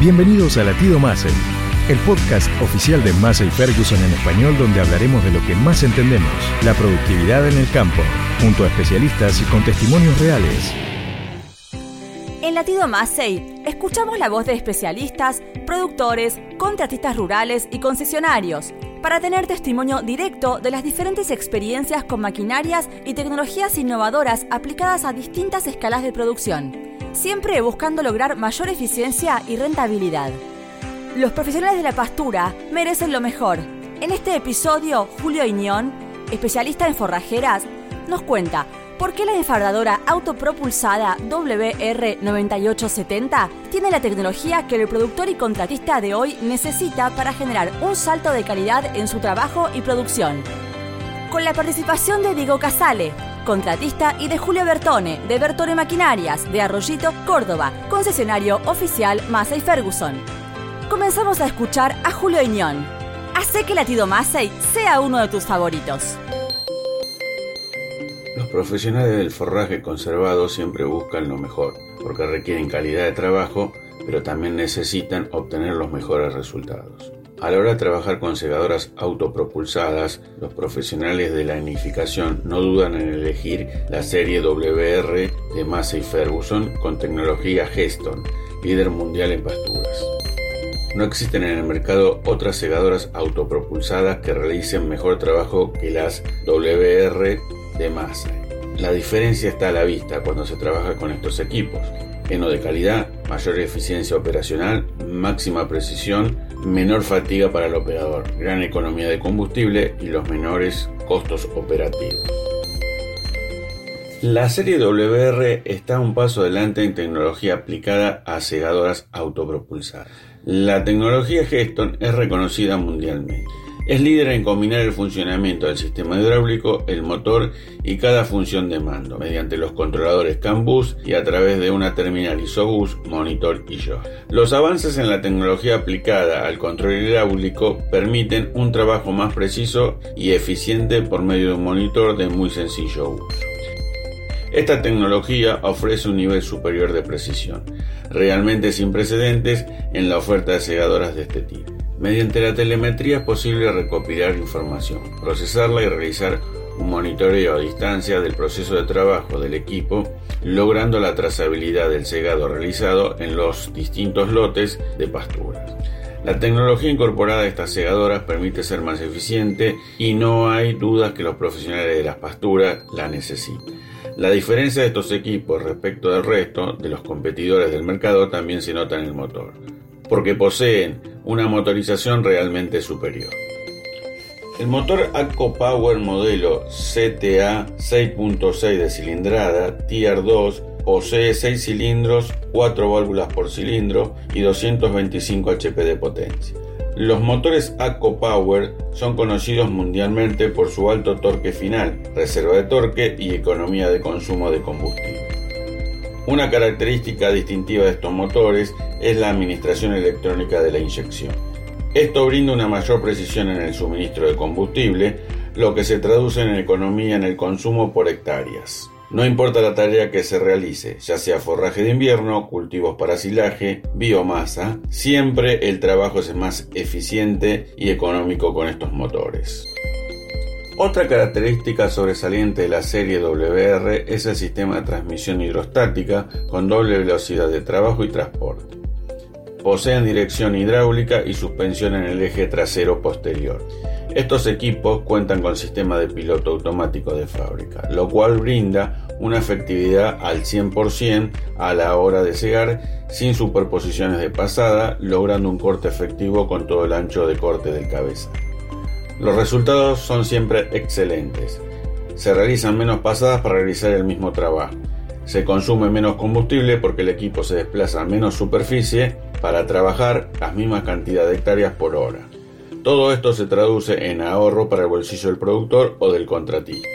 Bienvenidos a Latido Massey, el podcast oficial de Massey Ferguson en español donde hablaremos de lo que más entendemos, la productividad en el campo, junto a especialistas y con testimonios reales. En Latido Massey, escuchamos la voz de especialistas, productores, contratistas rurales y concesionarios para tener testimonio directo de las diferentes experiencias con maquinarias y tecnologías innovadoras aplicadas a distintas escalas de producción siempre buscando lograr mayor eficiencia y rentabilidad. Los profesionales de la pastura merecen lo mejor. En este episodio, Julio Iñón, especialista en forrajeras, nos cuenta por qué la enfardadora autopropulsada WR9870 tiene la tecnología que el productor y contratista de hoy necesita para generar un salto de calidad en su trabajo y producción. Con la participación de Diego Casale, contratista, y de Julio Bertone, de Bertone Maquinarias, de Arroyito, Córdoba, concesionario oficial Massey Ferguson. Comenzamos a escuchar a Julio Iñón. Hace que Latido Massey sea uno de tus favoritos. Los profesionales del forraje conservado siempre buscan lo mejor, porque requieren calidad de trabajo, pero también necesitan obtener los mejores resultados. A la hora de trabajar con segadoras autopropulsadas, los profesionales de la anificación no dudan en elegir la serie WR de Massey Ferguson con tecnología Geston, líder mundial en pasturas. No existen en el mercado otras segadoras autopropulsadas que realicen mejor trabajo que las WR de Massey. La diferencia está a la vista cuando se trabaja con estos equipos. Heno de calidad, mayor eficiencia operacional, máxima precisión, menor fatiga para el operador, gran economía de combustible y los menores costos operativos. La serie WR está un paso adelante en tecnología aplicada a segadoras autopropulsadas. La tecnología Geston es reconocida mundialmente. Es líder en combinar el funcionamiento del sistema hidráulico, el motor y cada función de mando mediante los controladores CAN Bus y a través de una terminal ISOBUS, monitor y yo. Los avances en la tecnología aplicada al control hidráulico permiten un trabajo más preciso y eficiente por medio de un monitor de muy sencillo uso. Esta tecnología ofrece un nivel superior de precisión, realmente sin precedentes en la oferta de segadoras de este tipo. Mediante la telemetría es posible recopilar información, procesarla y realizar un monitoreo a distancia del proceso de trabajo del equipo, logrando la trazabilidad del cegado realizado en los distintos lotes de pasturas. La tecnología incorporada a estas segadoras permite ser más eficiente y no hay dudas que los profesionales de las pasturas la necesitan. La diferencia de estos equipos respecto del resto de los competidores del mercado también se nota en el motor porque poseen una motorización realmente superior. El motor ACO Power modelo CTA 6.6 de cilindrada Tier 2 posee 6 cilindros, 4 válvulas por cilindro y 225 HP de potencia. Los motores ACO Power son conocidos mundialmente por su alto torque final, reserva de torque y economía de consumo de combustible. Una característica distintiva de estos motores es la administración electrónica de la inyección. Esto brinda una mayor precisión en el suministro de combustible, lo que se traduce en economía en el consumo por hectáreas. No importa la tarea que se realice, ya sea forraje de invierno, cultivos para silaje, biomasa, siempre el trabajo es más eficiente y económico con estos motores. Otra característica sobresaliente de la serie WR es el sistema de transmisión hidrostática con doble velocidad de trabajo y transporte. Poseen dirección hidráulica y suspensión en el eje trasero posterior. Estos equipos cuentan con sistema de piloto automático de fábrica, lo cual brinda una efectividad al 100% a la hora de cegar sin superposiciones de pasada, logrando un corte efectivo con todo el ancho de corte del cabeza. Los resultados son siempre excelentes. Se realizan menos pasadas para realizar el mismo trabajo. Se consume menos combustible porque el equipo se desplaza a menos superficie para trabajar las mismas cantidades de hectáreas por hora. Todo esto se traduce en ahorro para el bolsillo del productor o del contratista.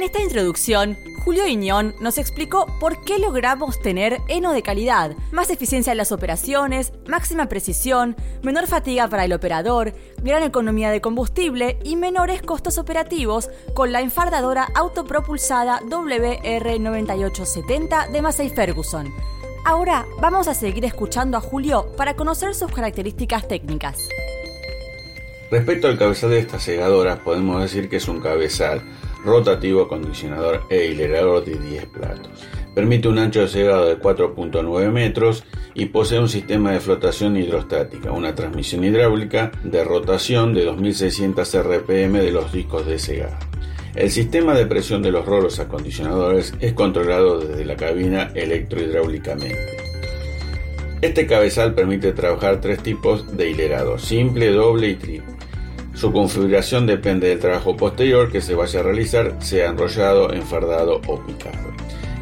En esta introducción, Julio Iñón nos explicó por qué logramos tener heno de calidad, más eficiencia en las operaciones, máxima precisión, menor fatiga para el operador, gran economía de combustible y menores costos operativos con la enfardadora autopropulsada WR9870 de Massey Ferguson. Ahora vamos a seguir escuchando a Julio para conocer sus características técnicas. Respecto al cabezal de estas segadoras, podemos decir que es un cabezal rotativo, acondicionador e hilerador de 10 platos. Permite un ancho de segado de 4.9 metros y posee un sistema de flotación hidrostática, una transmisión hidráulica de rotación de 2600 RPM de los discos de segado. El sistema de presión de los rolos acondicionadores es controlado desde la cabina electrohidráulicamente. Este cabezal permite trabajar tres tipos de hilerado, simple, doble y triple. Su configuración depende del trabajo posterior que se vaya a realizar, sea enrollado, enfardado o picado.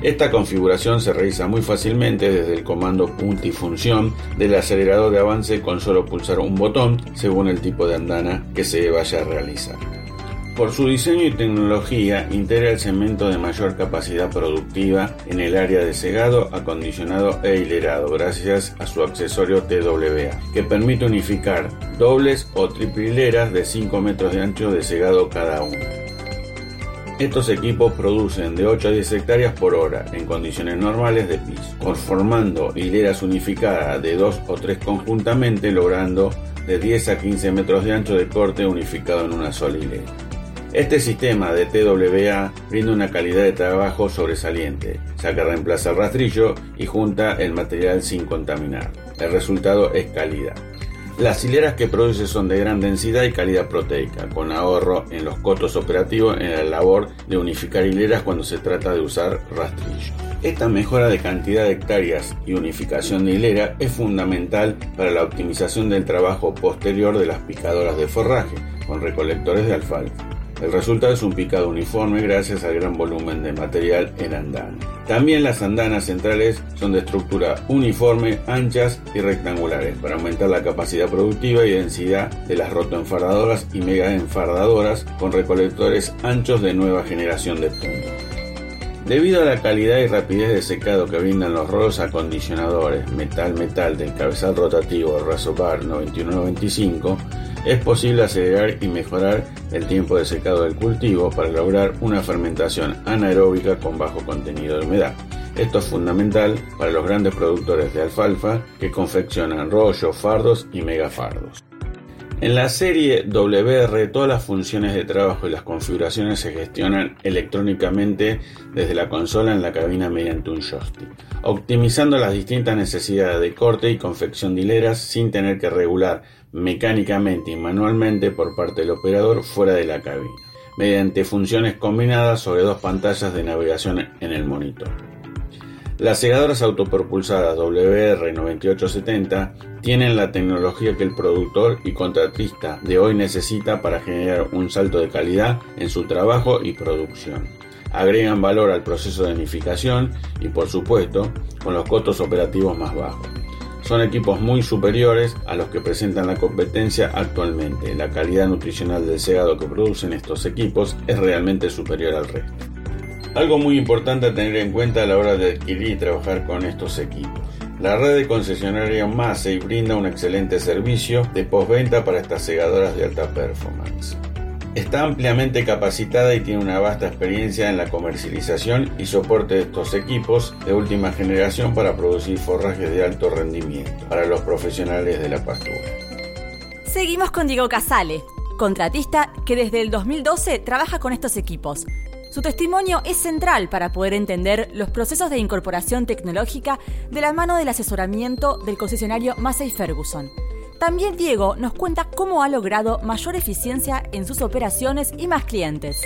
Esta configuración se realiza muy fácilmente desde el comando multifunción del acelerador de avance con solo pulsar un botón según el tipo de andana que se vaya a realizar. Por su diseño y tecnología, integra el cemento de mayor capacidad productiva en el área de segado, acondicionado e hilerado, gracias a su accesorio TWA, que permite unificar dobles o triple hileras de 5 metros de ancho de segado cada una. Estos equipos producen de 8 a 10 hectáreas por hora en condiciones normales de piso, conformando hileras unificadas de 2 o 3 conjuntamente, logrando de 10 a 15 metros de ancho de corte unificado en una sola hilera. Este sistema de TWA brinda una calidad de trabajo sobresaliente, ya que reemplaza el rastrillo y junta el material sin contaminar. El resultado es calidad. Las hileras que produce son de gran densidad y calidad proteica, con ahorro en los costos operativos en la labor de unificar hileras cuando se trata de usar rastrillo. Esta mejora de cantidad de hectáreas y unificación de hilera es fundamental para la optimización del trabajo posterior de las picadoras de forraje, con recolectores de alfalfa. El resultado es un picado uniforme gracias al gran volumen de material en andana. También las andanas centrales son de estructura uniforme, anchas y rectangulares para aumentar la capacidad productiva y densidad de las rotoenfardadoras y mega enfardadoras con recolectores anchos de nueva generación de punta. Debido a la calidad y rapidez de secado que brindan los rolos acondicionadores metal-metal del cabezal rotativo Razorbar 9195, es posible acelerar y mejorar el tiempo de secado del cultivo para lograr una fermentación anaeróbica con bajo contenido de humedad. Esto es fundamental para los grandes productores de alfalfa que confeccionan rollos, fardos y megafardos. En la serie WR todas las funciones de trabajo y las configuraciones se gestionan electrónicamente desde la consola en la cabina mediante un joystick, optimizando las distintas necesidades de corte y confección de hileras sin tener que regular mecánicamente y manualmente por parte del operador fuera de la cabina, mediante funciones combinadas sobre dos pantallas de navegación en el monitor. Las segadoras autopropulsadas WR9870 tienen la tecnología que el productor y contratista de hoy necesita para generar un salto de calidad en su trabajo y producción. Agregan valor al proceso de unificación y por supuesto con los costos operativos más bajos. Son equipos muy superiores a los que presentan la competencia actualmente. La calidad nutricional del segado que producen estos equipos es realmente superior al resto. Algo muy importante a tener en cuenta a la hora de adquirir y trabajar con estos equipos. La red de concesionaria Massey brinda un excelente servicio de postventa para estas segadoras de alta performance. Está ampliamente capacitada y tiene una vasta experiencia en la comercialización y soporte de estos equipos de última generación para producir forrajes de alto rendimiento para los profesionales de la pastura. Seguimos con Diego Casale, contratista que desde el 2012 trabaja con estos equipos. Su testimonio es central para poder entender los procesos de incorporación tecnológica de la mano del asesoramiento del concesionario Massey Ferguson. También Diego nos cuenta cómo ha logrado mayor eficiencia en sus operaciones y más clientes.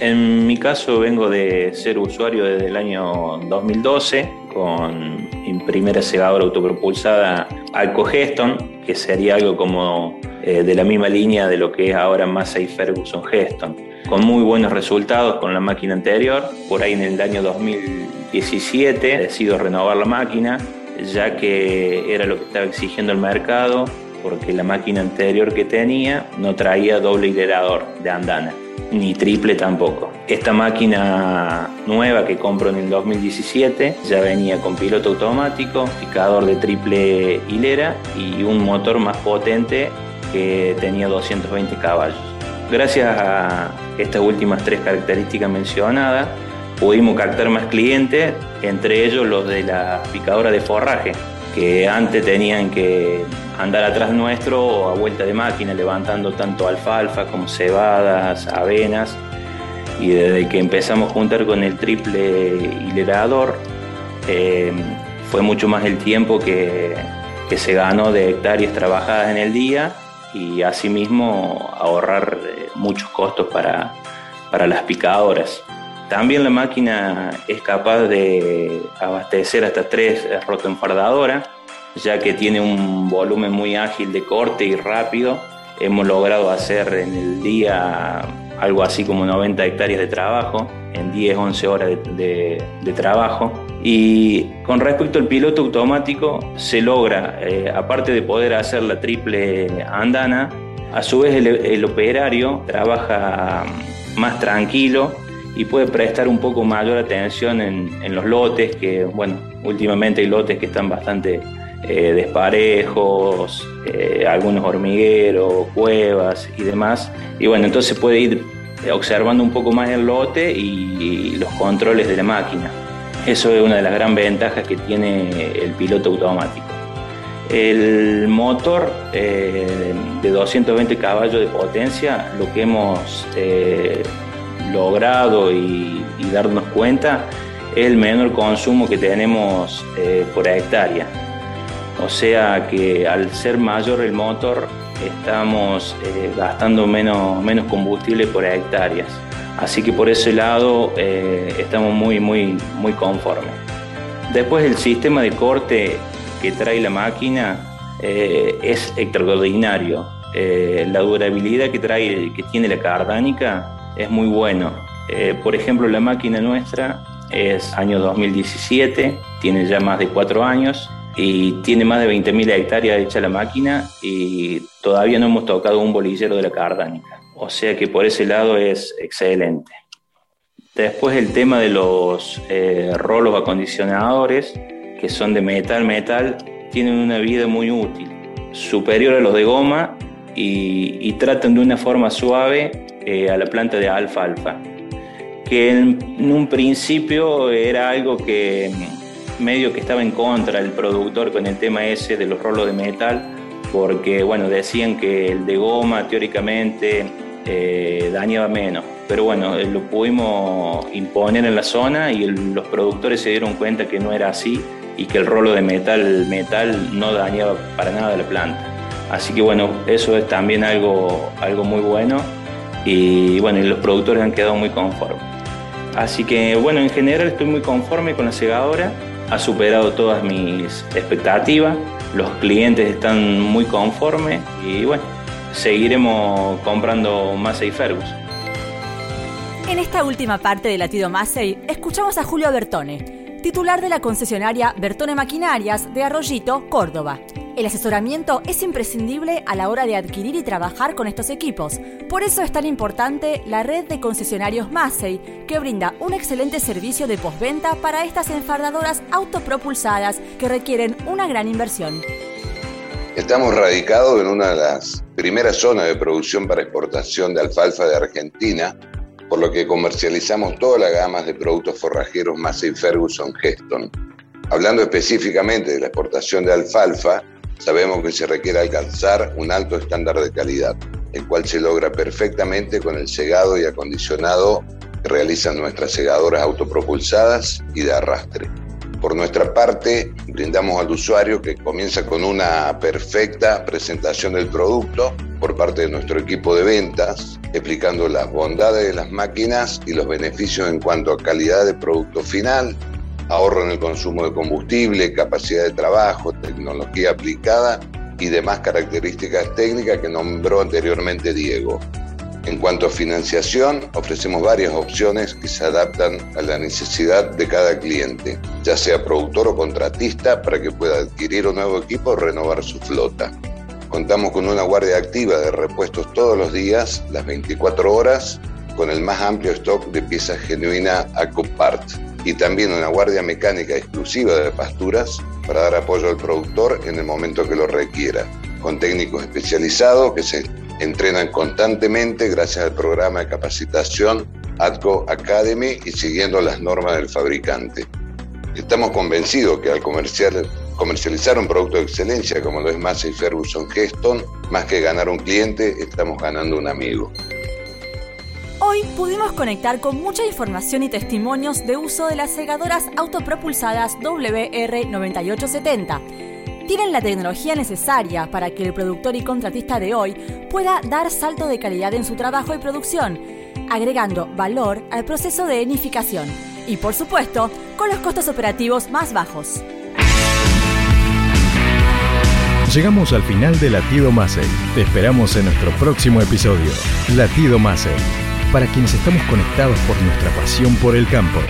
En mi caso vengo de ser usuario desde el año 2012 con mi primera segadora autopropulsada Alco-Geston, que sería algo como eh, de la misma línea de lo que es ahora Massey Ferguson Geston, con muy buenos resultados con la máquina anterior. Por ahí en el año 2017 decido renovar la máquina ya que era lo que estaba exigiendo el mercado, porque la máquina anterior que tenía no traía doble hilerador de andana, ni triple tampoco. Esta máquina nueva que compro en el 2017 ya venía con piloto automático, picador de triple hilera y un motor más potente que tenía 220 caballos. Gracias a estas últimas tres características mencionadas, pudimos captar más clientes, entre ellos los de la picadora de forraje, que antes tenían que andar atrás nuestro a vuelta de máquina, levantando tanto alfalfa como cebadas, avenas. Y desde que empezamos a juntar con el triple hilerador, eh, fue mucho más el tiempo que, que se ganó de hectáreas trabajadas en el día y asimismo ahorrar eh, muchos costos para, para las picadoras. También la máquina es capaz de abastecer hasta tres rotoenfardadoras, ya que tiene un volumen muy ágil de corte y rápido. Hemos logrado hacer en el día algo así como 90 hectáreas de trabajo, en 10, 11 horas de, trabajo. Y con respecto al piloto automático, se logra, eh, aparte de poder hacer la triple andana, a su vez el operario trabaja más tranquilo y puede prestar un poco mayor atención en, los lotes, que bueno, últimamente hay lotes que están bastante eh, desparejos, eh, algunos hormigueros, cuevas y demás. Y bueno, entonces puede ir observando un poco más el lote y, los controles de la máquina. Eso es una de las gran ventajas que tiene el piloto automático. El motor eh, de 220 caballos de potencia, lo que hemos logrado y, darnos cuenta es el menor consumo que tenemos eh, por hectárea. O sea que al ser mayor el motor estamos eh, gastando menos, menos combustible por hectáreas. Así que por ese lado eh, estamos muy, muy, muy conformes. Después el sistema de corte que trae la máquina es extraordinario. la durabilidad que trae, que tiene la cardánica es muy bueno. Eh, por ejemplo, la máquina nuestra es año 2017, tiene ya más de cuatro años y tiene más de 20.000 hectáreas hecha la máquina y todavía no hemos tocado un bolillero de la cardánica. O sea que por ese lado es excelente. Después el tema de los eh, rolos acondicionadores, que son de metal, metal, tienen una vida muy útil, superior a los de goma y, y tratan de una forma suave eh, a la planta de alfalfa, que en, un principio era algo que mm, medio que estaba en contra del productor con el tema ese de los rolos de metal, porque bueno, decían que el de goma teóricamente eh, dañaba menos, pero bueno, eh, lo pudimos imponer en la zona y los productores se dieron cuenta que no era así y que el rolo de metal, metal no dañaba para nada la planta. Así que bueno, eso es también algo, algo muy bueno y bueno, y los productores han quedado muy conformes. Así que bueno, en general estoy muy conforme con la segadora, ha superado todas mis expectativas, los clientes están muy conformes y bueno, seguiremos comprando Massey Ferguson. En esta última parte de Latido Massey, escuchamos a Julio Bertone, titular de la concesionaria Bertone Maquinarias de Arroyito, Córdoba. El asesoramiento es imprescindible a la hora de adquirir y trabajar con estos equipos. Por eso es tan importante la red de concesionarios Massey, que brinda un excelente servicio de postventa para estas enfardadoras autopropulsadas que requieren una gran inversión. Estamos radicados en una de las primeras zonas de producción para exportación de alfalfa de Argentina, por lo que comercializamos todas las gamas de productos forrajeros Massey Ferguson Geston. Hablando específicamente de la exportación de alfalfa, Sabemos que se requiere alcanzar un alto estándar de calidad, el cual se logra perfectamente con el segado y acondicionado que realizan nuestras segadoras autopropulsadas y de arrastre. Por nuestra parte, brindamos al usuario que comienza con una perfecta presentación del producto por parte de nuestro equipo de ventas, explicando las bondades de las máquinas y los beneficios en cuanto a calidad de producto final, ahorro en el consumo de combustible, capacidad de trabajo, tecnología aplicada y demás características técnicas que nombró anteriormente Diego. En cuanto a financiación, ofrecemos varias opciones que se adaptan a la necesidad de cada cliente, ya sea productor o contratista, para que pueda adquirir un nuevo equipo o renovar su flota. Contamos con una guardia activa de repuestos todos los días, las 24 horas, con el más amplio stock de piezas genuinas Acopart y también una guardia mecánica exclusiva de pasturas para dar apoyo al productor en el momento que lo requiera, con técnicos especializados que se entrenan constantemente gracias al programa de capacitación ATCO Academy y siguiendo las normas del fabricante. Estamos convencidos que al comercializar un producto de excelencia como lo es Massey Ferguson Geston, más que ganar un cliente, estamos ganando un amigo. Hoy pudimos conectar con mucha información y testimonios de uso de las segadoras autopropulsadas WR9870. Tienen la tecnología necesaria para que el productor y contratista de hoy pueda dar salto de calidad en su trabajo y producción, agregando valor al proceso de enificación y, por supuesto, con los costos operativos más bajos. Llegamos al final de Latido Massey. Te esperamos en nuestro próximo episodio. Latido Massey para quienes estamos conectados por nuestra pasión por el campo.